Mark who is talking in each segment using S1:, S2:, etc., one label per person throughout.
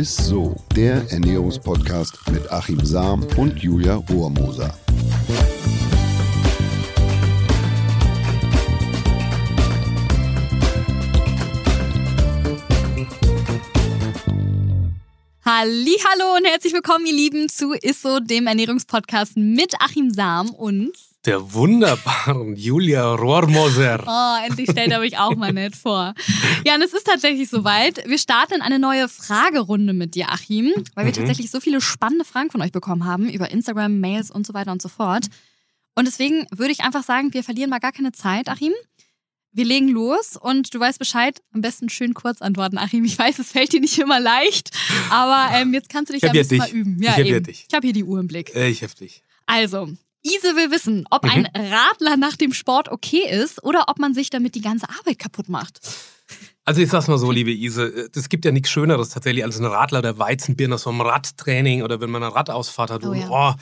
S1: ist so, der Ernährungspodcast mit Achim Sam und Julia Rohrmoser.
S2: Hallo und herzlich willkommen, ihr Lieben, zu Isso, dem Ernährungspodcast mit Achim Sam und
S3: der wunderbaren Julia Rohrmoser.
S2: Oh, endlich stellt er mich auch mal nett vor. Ja, und es ist tatsächlich soweit. Wir starten in eine neue Fragerunde mit dir, Achim, weil wir mhm. tatsächlich so viele spannende Fragen von euch bekommen haben über Instagram, Mails und so weiter und so fort. Und deswegen würde ich einfach sagen, wir verlieren mal gar keine Zeit, Achim. Wir legen los und du weißt Bescheid. Am besten schön kurz antworten, Achim. Ich weiß, es fällt dir nicht immer leicht, aber ähm, jetzt kannst du dich
S3: ein
S2: bisschen
S3: mal
S2: üben.
S3: Ja, ich habe dich.
S2: Ich habe hier die Uhr im Blick.
S3: Äh, ich habe dich.
S2: Also, Ise will wissen, ob mhm. ein Radler nach dem Sport okay ist oder ob man sich damit die ganze Arbeit kaputt macht.
S3: Also ich sag's mal so, liebe Ise, es gibt ja nichts Schöneres tatsächlich als ein Radler der Weizenbirne so einem Radtraining oder wenn man eine Radausfahrt hat. Oh, ja. oh,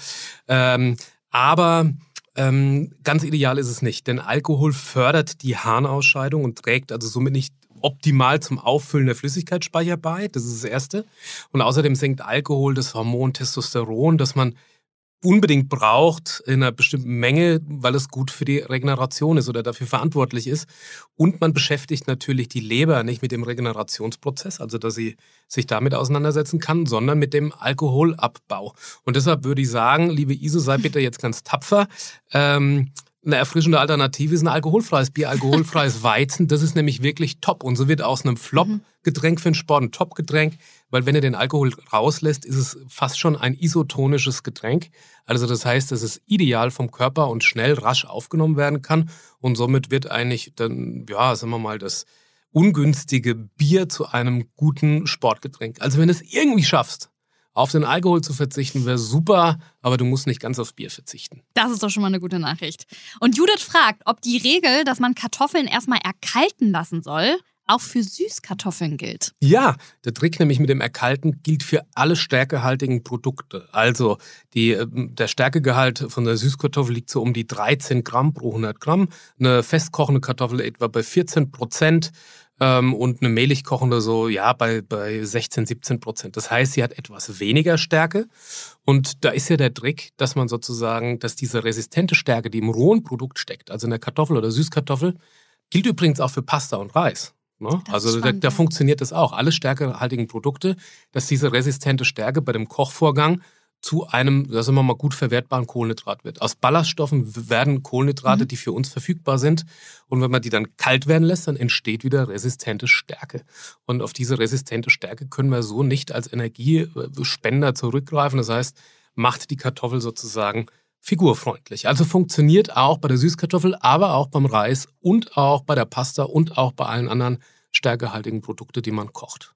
S3: ähm, aber ähm, ganz ideal ist es nicht, denn Alkohol fördert die Harnausscheidung und trägt also somit nicht optimal zum Auffüllen der Flüssigkeitsspeicher bei. Das ist das Erste. Und außerdem senkt Alkohol das Hormon Testosteron, das man unbedingt braucht in einer bestimmten Menge, weil es gut für die Regeneration ist oder dafür verantwortlich ist. Und man beschäftigt natürlich die Leber nicht mit dem Regenerationsprozess, also dass sie sich damit auseinandersetzen kann, sondern mit dem Alkoholabbau. Und deshalb würde ich sagen, liebe Iso, sei bitte jetzt ganz tapfer. Ähm, eine erfrischende Alternative ist ein alkoholfreies Bier, alkoholfreies Weizen. Das ist nämlich wirklich top. Und so wird aus einem Flop-Getränk für den Sport ein Top-Getränk, weil wenn er den Alkohol rauslässt, ist es fast schon ein isotonisches Getränk. Also das heißt, es ist ideal vom Körper und schnell, rasch aufgenommen werden kann. Und somit wird eigentlich dann, ja, sagen wir mal, das ungünstige Bier zu einem guten Sportgetränk. Also wenn du es irgendwie schaffst, auf den Alkohol zu verzichten wäre super, aber du musst nicht ganz aufs Bier verzichten.
S2: Das ist doch schon mal eine gute Nachricht. Und Judith fragt, ob die Regel, dass man Kartoffeln erstmal erkalten lassen soll, auch für Süßkartoffeln gilt.
S3: Ja, der Trick nämlich mit dem Erkalten gilt für alle stärkehaltigen Produkte. Also die, ähm, der Stärkegehalt von der Süßkartoffel liegt so um die 13 Gramm pro 100 Gramm. Eine festkochende Kartoffel etwa bei 14 Prozent ähm, und eine mehlig kochende so, ja, bei, bei 16, 17 Prozent. Das heißt, sie hat etwas weniger Stärke. Und da ist ja der Trick, dass man sozusagen, dass diese resistente Stärke, die im rohen Produkt steckt, also in der Kartoffel oder Süßkartoffel, gilt übrigens auch für Pasta und Reis. Ne? Also spannend, da, da, funktioniert das auch. Alle stärkehaltigen Produkte, dass diese resistente Stärke bei dem Kochvorgang zu einem, sagen wir mal, gut verwertbaren Kohlenhydrat wird. Aus Ballaststoffen werden Kohlenhydrate, mhm. die für uns verfügbar sind. Und wenn man die dann kalt werden lässt, dann entsteht wieder resistente Stärke. Und auf diese resistente Stärke können wir so nicht als Energiespender zurückgreifen. Das heißt, macht die Kartoffel sozusagen figurfreundlich. Also funktioniert auch bei der Süßkartoffel, aber auch beim Reis und auch bei der Pasta und auch bei allen anderen stärkehaltigen Produkten, die man kocht.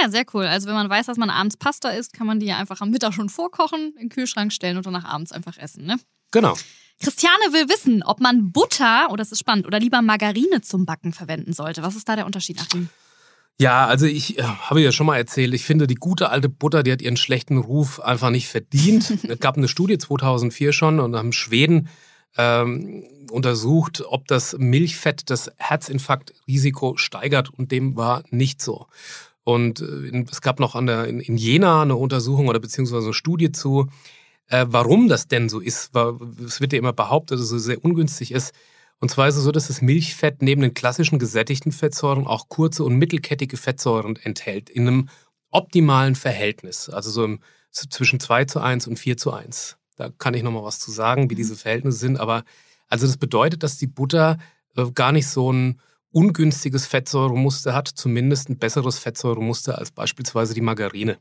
S2: Ja, sehr cool. Also wenn man weiß, dass man abends Pasta isst, kann man die ja einfach am Mittag schon vorkochen, in den Kühlschrank stellen und danach abends einfach essen, ne?
S3: Genau.
S2: Christiane will wissen, ob man Butter, oh, das ist spannend, oder lieber Margarine zum Backen verwenden sollte. Was ist da der Unterschied, Achim?
S3: Ja, also ich äh, habe ja schon mal erzählt, ich finde, die gute alte Butter, die hat ihren schlechten Ruf einfach nicht verdient. es gab eine Studie 2004 schon und haben Schweden ähm, untersucht, ob das Milchfett das Herzinfarktrisiko steigert und dem war nicht so. Und äh, es gab noch der, in, in Jena eine Untersuchung oder beziehungsweise eine Studie zu, äh, warum das denn so ist. Es wird ja immer behauptet, dass es sehr ungünstig ist. Und zwar ist es so, dass das Milchfett neben den klassischen gesättigten Fettsäuren auch kurze und mittelkettige Fettsäuren enthält, in einem optimalen Verhältnis. Also so im, zwischen 2 zu 1 und 4 zu 1. Da kann ich nochmal was zu sagen, wie mhm. diese Verhältnisse sind. Aber also das bedeutet, dass die Butter äh, gar nicht so ein ungünstiges Fettsäuremuster hat, zumindest ein besseres Fettsäuremuster als beispielsweise die Margarine.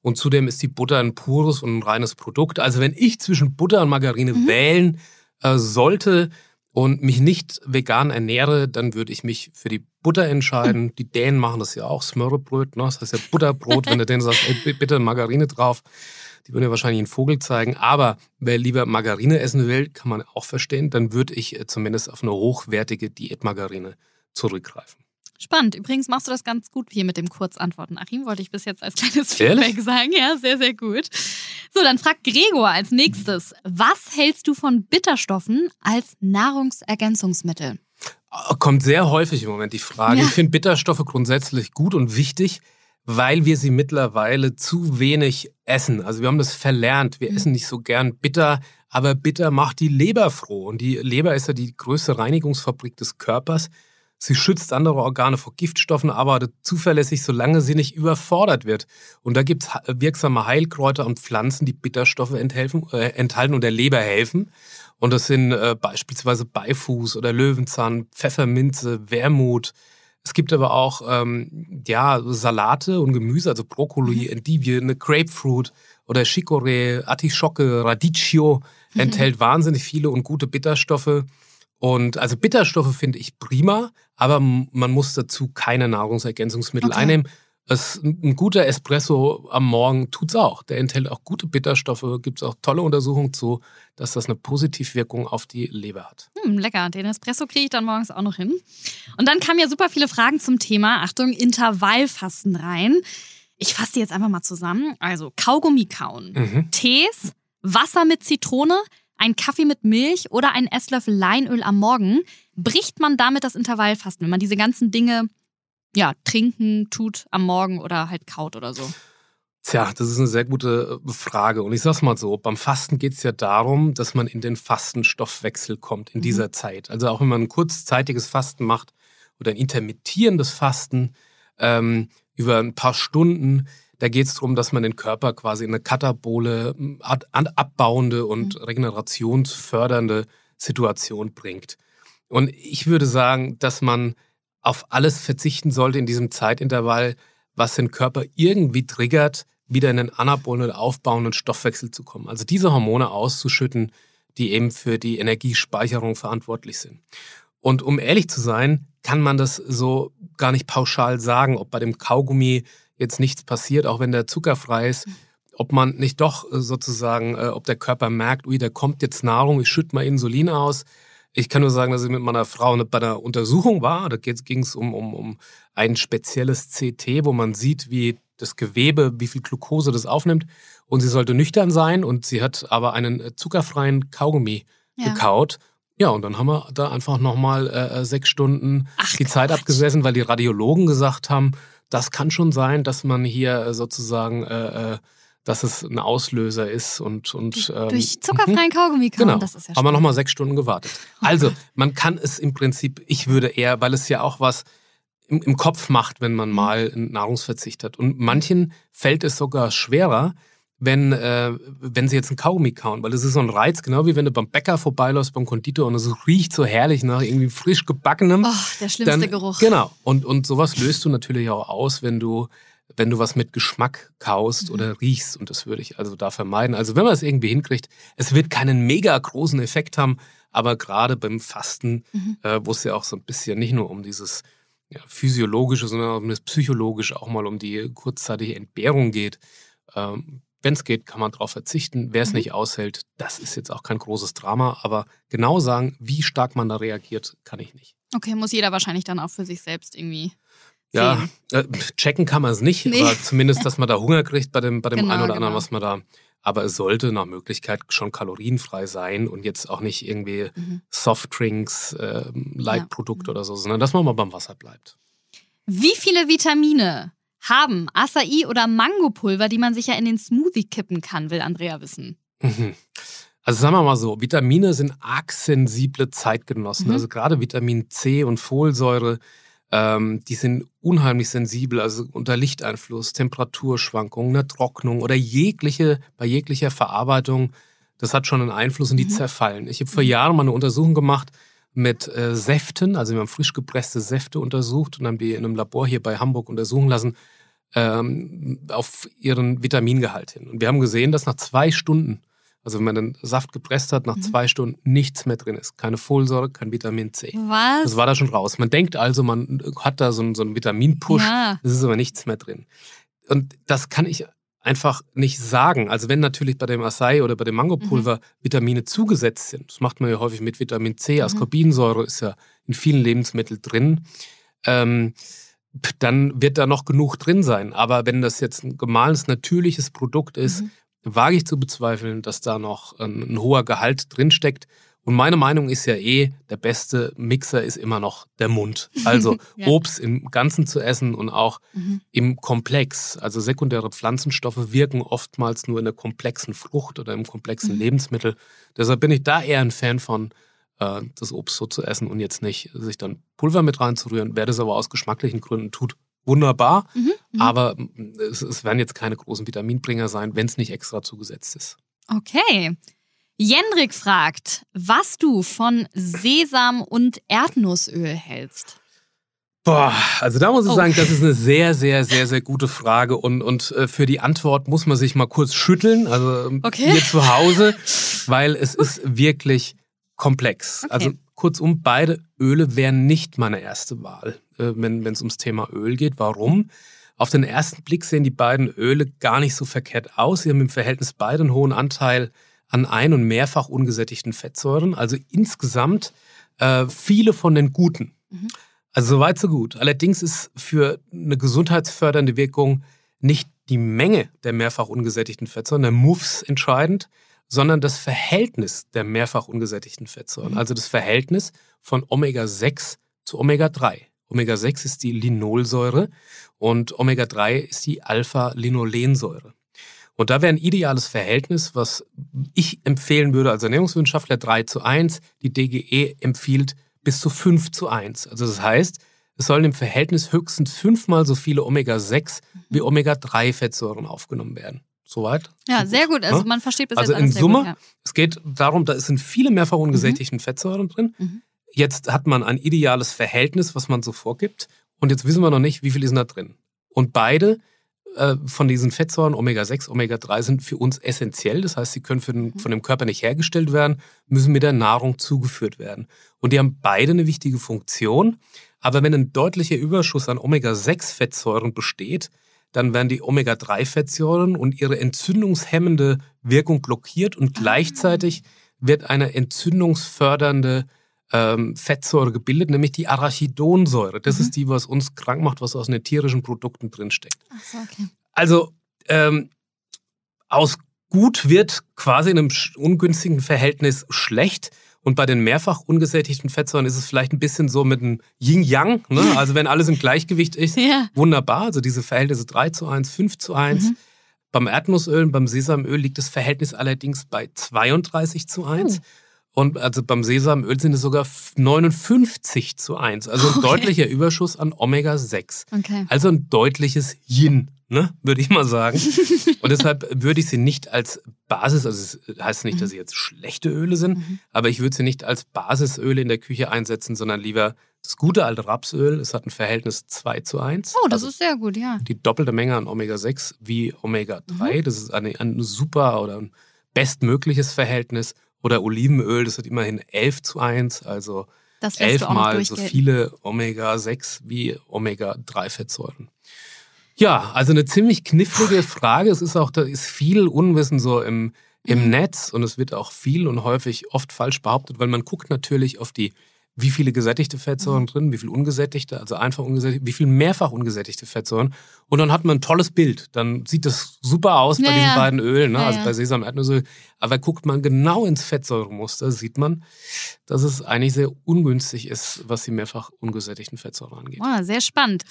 S3: Und zudem ist die Butter ein pures und ein reines Produkt. Also wenn ich zwischen Butter und Margarine mhm. wählen äh, sollte und mich nicht vegan ernähre, dann würde ich mich für die Butter entscheiden. Mhm. Die Dänen machen das ja auch, Smörrebröt, ne? das heißt ja Butterbrot, wenn du denen sagst, ey, bitte Margarine drauf. Die würden ja wahrscheinlich einen Vogel zeigen. Aber wer lieber Margarine essen will, kann man auch verstehen, dann würde ich äh, zumindest auf eine hochwertige Diätmargarine zurückgreifen.
S2: Spannend. Übrigens machst du das ganz gut hier mit dem Kurzantworten. Achim wollte ich bis jetzt als kleines Feedback Ehrlich? sagen. Ja, sehr, sehr gut. So, dann fragt Gregor als nächstes. Was hältst du von Bitterstoffen als Nahrungsergänzungsmittel?
S3: Kommt sehr häufig im Moment die Frage. Ja. Ich finde Bitterstoffe grundsätzlich gut und wichtig weil wir sie mittlerweile zu wenig essen. Also wir haben das verlernt. Wir mhm. essen nicht so gern bitter, aber bitter macht die Leber froh. Und die Leber ist ja die größte Reinigungsfabrik des Körpers. Sie schützt andere Organe vor Giftstoffen, aber zuverlässig, solange sie nicht überfordert wird. Und da gibt es wirksame Heilkräuter und Pflanzen, die Bitterstoffe enthelfen, äh, enthalten und der Leber helfen. Und das sind äh, beispielsweise Beifuß oder Löwenzahn, Pfefferminze, Wermut. Es gibt aber auch ähm, ja, Salate und Gemüse, also Brokkoli, mhm. Endivie, eine Grapefruit oder Chicorée, Artischocke, Radicchio. Mhm. Enthält wahnsinnig viele und gute Bitterstoffe. Und also Bitterstoffe finde ich prima, aber man muss dazu keine Nahrungsergänzungsmittel okay. einnehmen. Es, ein guter Espresso am Morgen tut es auch. Der enthält auch gute Bitterstoffe. Gibt es auch tolle Untersuchungen zu, dass das eine Positivwirkung auf die Leber hat.
S2: Hm, lecker. Den Espresso kriege ich dann morgens auch noch hin. Und dann kamen ja super viele Fragen zum Thema, Achtung, Intervallfasten rein. Ich fasse die jetzt einfach mal zusammen. Also Kaugummi kauen, mhm. Tees, Wasser mit Zitrone, ein Kaffee mit Milch oder ein Esslöffel Leinöl am Morgen, bricht man damit das Intervallfasten, wenn man diese ganzen Dinge ja, trinken tut am Morgen oder halt kaut oder so?
S3: Tja, das ist eine sehr gute äh, Frage. Und ich sag's mal so, beim Fasten geht es ja darum, dass man in den Fastenstoffwechsel kommt in mhm. dieser Zeit. Also auch wenn man ein kurzzeitiges Fasten macht oder ein intermittierendes Fasten ähm, über ein paar Stunden, da geht es darum, dass man den Körper quasi in eine katabole, abbauende und mhm. regenerationsfördernde Situation bringt. Und ich würde sagen, dass man auf alles verzichten sollte in diesem Zeitintervall, was den Körper irgendwie triggert, wieder in einen anabolen oder aufbauenden Stoffwechsel zu kommen. Also diese Hormone auszuschütten, die eben für die Energiespeicherung verantwortlich sind. Und um ehrlich zu sein, kann man das so gar nicht pauschal sagen, ob bei dem Kaugummi jetzt nichts passiert, auch wenn der zuckerfrei ist, ob man nicht doch sozusagen, äh, ob der Körper merkt, ui, da kommt jetzt Nahrung, ich schütte mal Insulin aus. Ich kann nur sagen, dass ich mit meiner Frau bei einer Untersuchung war. Da ging es um, um, um ein spezielles CT, wo man sieht, wie das Gewebe, wie viel Glucose das aufnimmt. Und sie sollte nüchtern sein und sie hat aber einen zuckerfreien Kaugummi ja. gekaut. Ja, und dann haben wir da einfach nochmal äh, sechs Stunden Ach, die Zeit Quatsch. abgesessen, weil die Radiologen gesagt haben, das kann schon sein, dass man hier äh, sozusagen, äh, äh, dass es ein Auslöser ist und. und
S2: ähm, Durch zuckerfreien Kaugummi
S3: kauen, genau. das ist ja Haben wir nochmal sechs Stunden gewartet. Also, man kann es im Prinzip, ich würde eher, weil es ja auch was im, im Kopf macht, wenn man mhm. mal Nahrungsverzicht hat. Und manchen fällt es sogar schwerer, wenn, äh, wenn sie jetzt einen Kaugummi kauen, weil das ist so ein Reiz, genau wie wenn du beim Bäcker vorbeiläufst, beim Konditor und es riecht so herrlich nach irgendwie frisch gebackenem.
S2: Oh, der schlimmste dann, Geruch.
S3: Genau. Und, und sowas löst du natürlich auch aus, wenn du, wenn du was mit Geschmack kaust mhm. oder riechst. Und das würde ich also da vermeiden. Also wenn man es irgendwie hinkriegt, es wird keinen mega großen Effekt haben, aber gerade beim Fasten, mhm. äh, wo es ja auch so ein bisschen nicht nur um dieses ja, physiologische, sondern um das psychologische, auch mal um die kurzzeitige Entbehrung geht, ähm, wenn es geht, kann man darauf verzichten. Wer es mhm. nicht aushält, das ist jetzt auch kein großes Drama. Aber genau sagen, wie stark man da reagiert, kann ich nicht.
S2: Okay, muss jeder wahrscheinlich dann auch für sich selbst irgendwie.
S3: Ja, äh, checken kann man es nicht, nee. aber zumindest, dass man da Hunger kriegt bei dem, bei dem genau, einen oder genau. anderen, was man da. Aber es sollte nach Möglichkeit schon kalorienfrei sein und jetzt auch nicht irgendwie mhm. Softdrinks, äh, Leitprodukt ja. oder so, sondern dass man mal beim Wasser bleibt.
S2: Wie viele Vitamine haben Acai oder Mangopulver, die man sich ja in den Smoothie kippen kann, will Andrea wissen.
S3: Mhm. Also sagen wir mal so, Vitamine sind arg sensible Zeitgenossen. Mhm. Also gerade Vitamin C und Folsäure, ähm, die sind unheimlich sensibel, also unter Lichteinfluss, Temperaturschwankungen, einer Trocknung oder jegliche, bei jeglicher Verarbeitung, das hat schon einen Einfluss und die mhm. zerfallen. Ich habe vor Jahren mal eine Untersuchung gemacht mit äh, Säften, also wir haben frisch gepresste Säfte untersucht und haben die in einem Labor hier bei Hamburg untersuchen lassen ähm, auf ihren Vitamingehalt hin. Und wir haben gesehen, dass nach zwei Stunden, also wenn man den Saft gepresst hat, nach mhm. zwei Stunden nichts mehr drin ist. Keine Folsäure, kein Vitamin C.
S2: Was?
S3: Das war da schon raus. Man denkt also, man hat da so einen, so einen Vitaminpush, ja. es ist aber nichts mehr drin. Und das kann ich einfach nicht sagen. Also wenn natürlich bei dem Acai oder bei dem Mangopulver mhm. Vitamine zugesetzt sind, das macht man ja häufig mit Vitamin C, mhm. Ascorbinsäure ist ja in vielen Lebensmitteln drin, ähm, dann wird da noch genug drin sein. Aber wenn das jetzt ein gemahlenes, natürliches Produkt ist, mhm. wage ich zu bezweifeln, dass da noch ein, ein hoher Gehalt drinsteckt. Und meine Meinung ist ja eh, der beste Mixer ist immer noch der Mund. Also ja. Obst im Ganzen zu essen und auch mhm. im Komplex. Also sekundäre Pflanzenstoffe wirken oftmals nur in der komplexen Frucht oder im komplexen mhm. Lebensmittel. Deshalb bin ich da eher ein Fan von, äh, das Obst so zu essen und jetzt nicht sich dann Pulver mit reinzurühren. Wer das aber aus geschmacklichen Gründen tut, wunderbar. Mhm. mhm. Aber es, es werden jetzt keine großen Vitaminbringer sein, wenn es nicht extra zugesetzt ist.
S2: Okay. Jendrik fragt, was du von Sesam und Erdnussöl hältst.
S3: Boah, also da muss ich oh. sagen, das ist eine sehr, sehr, sehr, sehr gute Frage und, und äh, für die Antwort muss man sich mal kurz schütteln, also ähm, okay. hier zu Hause, weil es ist wirklich komplex. Okay. Also kurzum, beide Öle wären nicht meine erste Wahl, äh, wenn es ums Thema Öl geht. Warum? Auf den ersten Blick sehen die beiden Öle gar nicht so verkehrt aus. Sie haben im Verhältnis beide einen hohen Anteil an ein- und mehrfach ungesättigten Fettsäuren, also insgesamt äh, viele von den guten. Mhm. Also soweit so gut. Allerdings ist für eine gesundheitsfördernde Wirkung nicht die Menge der mehrfach ungesättigten Fettsäuren, der MUFs entscheidend, sondern das Verhältnis der mehrfach ungesättigten Fettsäuren, mhm. also das Verhältnis von Omega-6 zu Omega-3. Omega-6 ist die Linolsäure und Omega-3 ist die Alpha-Linolensäure. Und da wäre ein ideales Verhältnis, was ich empfehlen würde als Ernährungswissenschaftler 3 zu 1. Die DGE empfiehlt bis zu 5 zu 1. Also das heißt, es sollen im Verhältnis höchstens fünfmal so viele Omega-6 wie Omega-3-Fettsäuren aufgenommen werden. Soweit?
S2: Ja, sehr gut. Also man versteht bis
S3: Also
S2: in
S3: Summe,
S2: gut, ja.
S3: es geht darum, da sind viele mehrfach ungesättigten mhm. Fettsäuren drin. Mhm. Jetzt hat man ein ideales Verhältnis, was man so vorgibt. Und jetzt wissen wir noch nicht, wie viel ist da drin. Und beide äh, von diesen Fettsäuren, Omega-6, Omega-3, sind für uns essentiell. Das heißt, sie können den, mhm. von dem Körper nicht hergestellt werden, müssen mit der Nahrung zugeführt werden. Und die haben beide eine wichtige Funktion. Aber wenn ein deutlicher Überschuss an Omega-6-Fettsäuren besteht, dann werden die Omega-3-Fettsäuren und ihre entzündungshemmende Wirkung blockiert und ah. gleichzeitig wird eine entzündungsfördernde ähm, Fettsäure gebildet, nämlich die Arachidonsäure. Das mhm. ist die, was uns krank macht, was aus den tierischen Produkten drinsteckt. Ach so, okay. Also ähm, aus gut wird quasi in einem ungünstigen Verhältnis schlecht. Und bei den mehrfach ungesättigten Fettsäuren ist es vielleicht ein bisschen so mit einem Yin-Yang. Ne? Also wenn alles im Gleichgewicht ist, ja. wunderbar. Also diese Verhältnisse 3 zu 1, 5 zu 1. Mhm. Beim Erdnussöl und beim Sesamöl liegt das Verhältnis allerdings bei 32 zu 1. Oh. Und also beim Sesamöl sind es sogar 59 zu 1. Also ein okay. deutlicher Überschuss an Omega-6. Okay. Also ein deutliches Yin, ne, würde ich mal sagen. Und deshalb würde ich sie nicht als Basis, also es heißt nicht, dass sie jetzt schlechte Öle sind, mhm. aber ich würde sie nicht als Basisöle in der Küche einsetzen, sondern lieber das gute alte Rapsöl. Es hat ein Verhältnis 2 zu 1.
S2: Oh, das also ist sehr gut, ja.
S3: Die doppelte Menge an Omega-6 wie Omega-3. Mhm. Das ist ein, ein super oder ein bestmögliches Verhältnis. Oder Olivenöl, das hat immerhin 11 zu 1, also elfmal so viele Omega-6 wie Omega-3-Fettsäuren. Ja, also eine ziemlich knifflige Frage. Es ist auch, da ist viel Unwissen so im, im mhm. Netz und es wird auch viel und häufig oft falsch behauptet, weil man guckt natürlich auf die wie viele gesättigte Fettsäuren mhm. drin, wie viel ungesättigte, also einfach ungesättigte, wie viel mehrfach ungesättigte Fettsäuren. Und dann hat man ein tolles Bild. Dann sieht das super aus ja, bei diesen ja. beiden Ölen, ne? Ja, also bei Sesam Erdnussöl. Aber guckt man genau ins Fettsäuremuster, sieht man, dass es eigentlich sehr ungünstig ist, was die mehrfach ungesättigten Fettsäuren angeht.
S2: Oh, sehr spannend.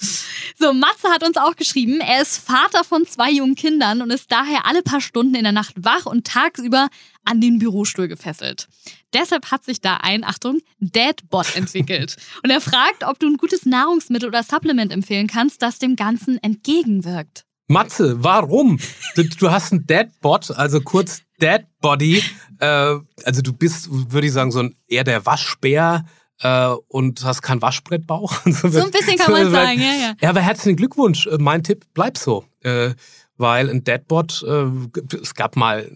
S2: So, Matze hat uns auch geschrieben, er ist Vater von zwei jungen Kindern und ist daher alle paar Stunden in der Nacht wach und tagsüber an den Bürostuhl gefesselt. Deshalb hat sich da ein, Achtung, Deadbot entwickelt. Und er fragt, ob du ein gutes Nahrungsmittel oder Supplement empfehlen kannst, das dem Ganzen entgegenwirkt.
S3: Matze, warum? Du, du hast einen Deadbot, also kurz Deadbody. Äh, also du bist, würde ich sagen, so ein eher der Waschbär äh, und hast keinen Waschbrettbauch.
S2: so ein bisschen kann man sagen, ja, ja.
S3: Ja, aber herzlichen Glückwunsch. Mein Tipp, bleib so. Äh, weil ein Deadbot, äh, es gab mal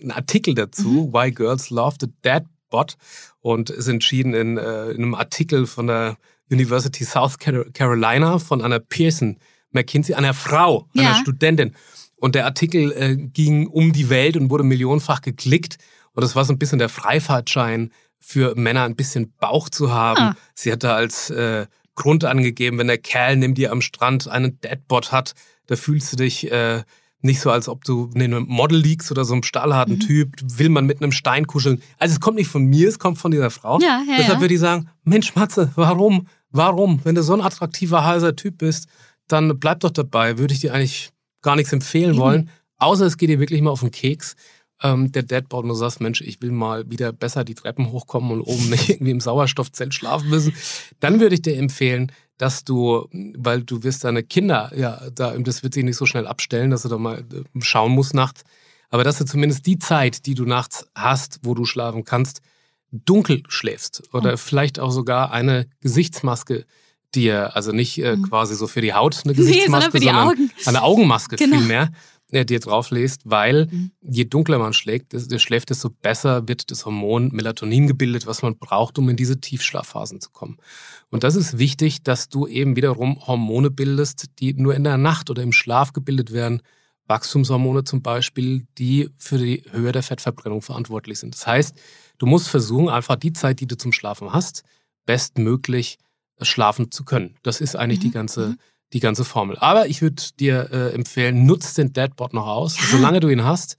S3: einen Artikel dazu, mhm. Why Girls Love the Deadbot und ist entschieden in, äh, in einem Artikel von der University South Carolina von einer Pearson McKinsey, einer Frau, ja. einer Studentin. Und der Artikel äh, ging um die Welt und wurde millionenfach geklickt. Und das war so ein bisschen der Freifahrtschein für Männer, ein bisschen Bauch zu haben. Ah. Sie hat da als äh, Grund angegeben, wenn der Kerl neben dir am Strand einen Deadbot hat, da fühlst du dich äh, nicht so, als ob du in einem Model liegst oder so einem stahlharten mhm. Typ, will man mit einem Stein kuscheln. Also es kommt nicht von mir, es kommt von dieser Frau.
S2: Ja, ja,
S3: Deshalb
S2: ja.
S3: würde ich sagen, Mensch Matze, warum? Warum? Wenn du so ein attraktiver, heißer Typ bist, dann bleib doch dabei. Würde ich dir eigentlich gar nichts empfehlen mhm. wollen. Außer es geht dir wirklich mal auf den Keks. Ähm, der Deadboard und du sagst, Mensch, ich will mal wieder besser die Treppen hochkommen und oben nicht irgendwie im Sauerstoffzelt schlafen müssen. Dann würde ich dir empfehlen, dass du, weil du wirst deine Kinder, ja, da, das wird sich nicht so schnell abstellen, dass du da mal äh, schauen musst nachts, aber dass du zumindest die Zeit, die du nachts hast, wo du schlafen kannst, dunkel schläfst oder oh. vielleicht auch sogar eine Gesichtsmaske dir, also nicht äh, mhm. quasi so für die Haut eine Gesichtsmaske,
S2: nee,
S3: sondern,
S2: sondern
S3: eine Augenmaske genau. vielmehr, äh, dir drauflässt, weil mhm. je dunkler man schlägt, desto, schläft, desto besser wird das Hormon Melatonin gebildet, was man braucht, um in diese Tiefschlafphasen zu kommen. Und das ist wichtig, dass du eben wiederum Hormone bildest, die nur in der Nacht oder im Schlaf gebildet werden. Wachstumshormone zum Beispiel, die für die Höhe der Fettverbrennung verantwortlich sind. Das heißt, du musst versuchen, einfach die Zeit, die du zum Schlafen hast, bestmöglich schlafen zu können. Das ist eigentlich mhm. die ganze mhm die ganze Formel. Aber ich würde dir äh, empfehlen, nutz den Deadbot noch aus, solange du ihn hast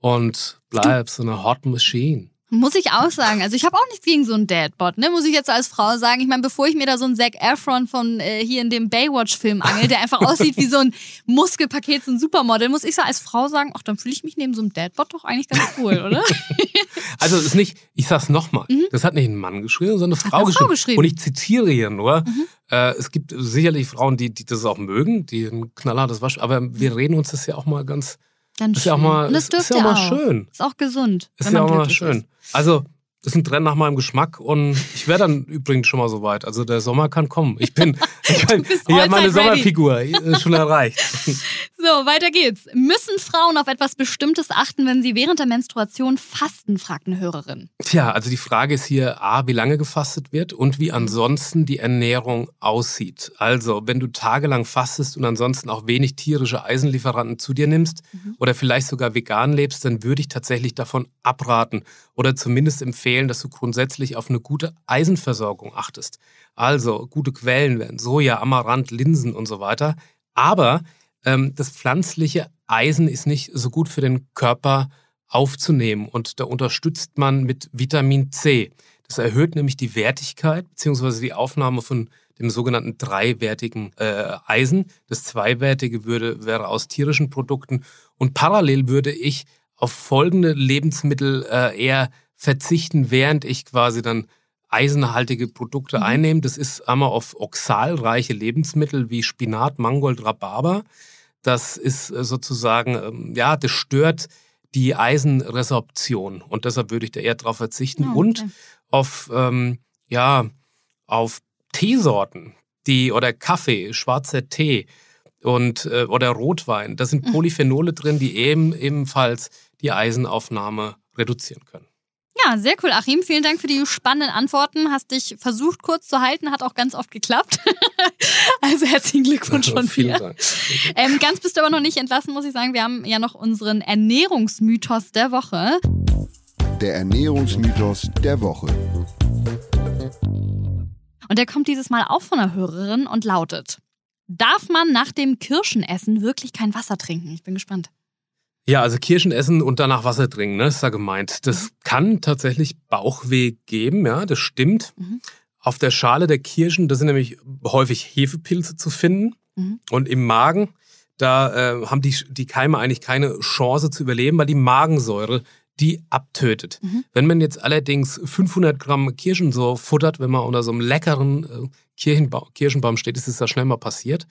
S3: und bleib so eine Hot Machine.
S2: Muss ich auch sagen. Also ich habe auch nichts gegen so einen Dadbot, ne? Muss ich jetzt als Frau sagen. Ich meine, bevor ich mir da so einen Zac Efron von äh, hier in dem Baywatch-Film angel, der einfach aussieht wie so ein Muskelpaket, so ein Supermodel, muss ich so als Frau sagen, ach, dann fühle ich mich neben so einem Dadbot doch eigentlich ganz cool, oder?
S3: also es ist nicht, ich sag's nochmal, mhm. das hat nicht ein Mann geschrieben, sondern eine Frau, eine geschrieben. Frau geschrieben. Und ich zitiere hier nur, mhm. äh, es gibt sicherlich Frauen, die, die das auch mögen, die ein knallhartes Wasch, aber wir reden uns das ja auch mal ganz
S2: Ganz
S3: ist ja auch mal, Und das ist ja auch mal schön.
S2: Ist auch gesund.
S3: Ist ja auch mal schön. Ist. Also, das ist ein Trend nach meinem Geschmack und ich wäre dann übrigens schon mal so weit. Also der Sommer kann kommen. Ich bin, ich, bin, ich habe meine Sommerfigur schon erreicht.
S2: So, weiter geht's. Müssen Frauen auf etwas Bestimmtes achten, wenn sie während der Menstruation fasten, fragt eine Hörerin.
S3: Tja, also die Frage ist hier A, wie lange gefastet wird und wie ansonsten die Ernährung aussieht. Also, wenn du tagelang fastest und ansonsten auch wenig tierische Eisenlieferanten zu dir nimmst mhm. oder vielleicht sogar vegan lebst, dann würde ich tatsächlich davon abraten oder zumindest empfehlen, dass du grundsätzlich auf eine gute Eisenversorgung achtest. Also gute Quellen wären Soja, Amaranth, Linsen und so weiter. Aber das pflanzliche Eisen ist nicht so gut für den Körper aufzunehmen und da unterstützt man mit Vitamin C. Das erhöht nämlich die Wertigkeit bzw. die Aufnahme von dem sogenannten dreiwertigen äh, Eisen. Das zweiwertige würde, wäre aus tierischen Produkten. Und parallel würde ich auf folgende Lebensmittel äh, eher verzichten, während ich quasi dann eisenhaltige Produkte mhm. einnehme. Das ist einmal auf oxalreiche Lebensmittel wie Spinat, Mangold, Rhabarber. Das ist äh, sozusagen, ähm, ja, das stört die Eisenresorption und deshalb würde ich da eher darauf verzichten. Oh, okay. Und auf, ähm, ja, auf Teesorten, die oder Kaffee, schwarzer Tee und äh, oder Rotwein. Da sind mhm. Polyphenole drin, die eben ebenfalls die Eisenaufnahme reduzieren können.
S2: Ja, sehr cool, Achim. Vielen Dank für die spannenden Antworten. Hast dich versucht, kurz zu halten, hat auch ganz oft geklappt. also herzlichen Glückwunsch schon
S3: Vielen Dank.
S2: Ähm, ganz bist du aber noch nicht entlassen, muss ich sagen. Wir haben ja noch unseren Ernährungsmythos der Woche.
S1: Der Ernährungsmythos der Woche.
S2: Und der kommt dieses Mal auch von einer Hörerin und lautet: Darf man nach dem Kirschenessen wirklich kein Wasser trinken? Ich bin gespannt.
S3: Ja, also Kirschen essen und danach Wasser trinken, ne, ist da gemeint. Das mhm. kann tatsächlich Bauchweh geben, ja, das stimmt. Mhm. Auf der Schale der Kirschen, da sind nämlich häufig Hefepilze zu finden. Mhm. Und im Magen, da äh, haben die, die Keime eigentlich keine Chance zu überleben, weil die Magensäure die abtötet. Mhm. Wenn man jetzt allerdings 500 Gramm Kirschen so futtert, wenn man unter so einem leckeren äh, Kirchenba Kirschenbaum steht, ist es da schnell mal passiert,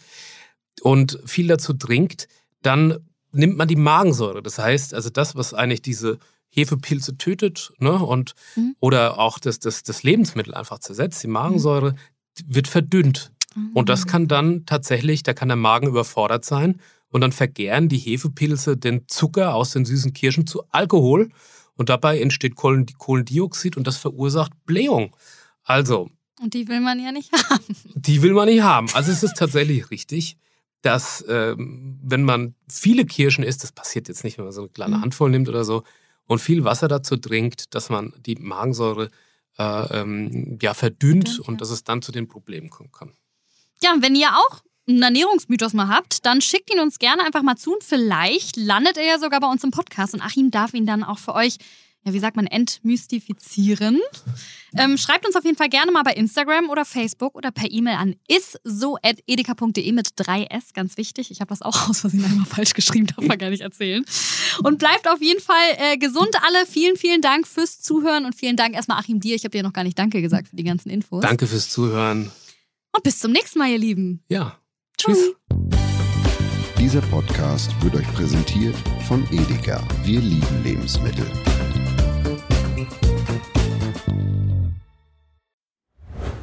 S3: und viel dazu trinkt, dann nimmt man die Magensäure. Das heißt, also das, was eigentlich diese Hefepilze tötet ne, und, mhm. oder auch das, das, das Lebensmittel einfach zersetzt, die Magensäure, mhm. wird verdünnt. Mhm. Und das kann dann tatsächlich, da kann der Magen überfordert sein und dann vergären die Hefepilze den Zucker aus den süßen Kirschen zu Alkohol und dabei entsteht Kohlendioxid und das verursacht Blähung. Also.
S2: Und die will man ja nicht haben.
S3: Die will man nicht haben. Also es ist tatsächlich richtig dass ähm, wenn man viele Kirschen isst, das passiert jetzt nicht, wenn man so eine kleine mhm. Handvoll nimmt oder so, und viel Wasser dazu trinkt, dass man die Magensäure äh, ähm, ja, verdünnt Verdünnt, und ja. dass es dann zu den Problemen kommen kann.
S2: Ja, und wenn ihr auch einen Ernährungsmythos mal habt, dann schickt ihn uns gerne einfach mal zu und vielleicht landet er ja sogar bei uns im Podcast und Achim darf ihn dann auch für euch ja, wie sagt man, entmystifizieren. Ähm, schreibt uns auf jeden Fall gerne mal bei Instagram oder Facebook oder per E-Mail an isso.edeka.de mit 3S, ganz wichtig. Ich habe das auch aus Versehen einmal falsch geschrieben, darf man gar nicht erzählen. Und bleibt auf jeden Fall äh, gesund alle. Vielen, vielen Dank fürs Zuhören und vielen Dank erstmal Achim dir. Ich habe dir noch gar nicht Danke gesagt für die ganzen Infos.
S3: Danke fürs Zuhören.
S2: Und bis zum nächsten Mal, ihr Lieben.
S3: Ja. Tschüss.
S1: Dieser Podcast wird euch präsentiert von Edeka. Wir lieben Lebensmittel.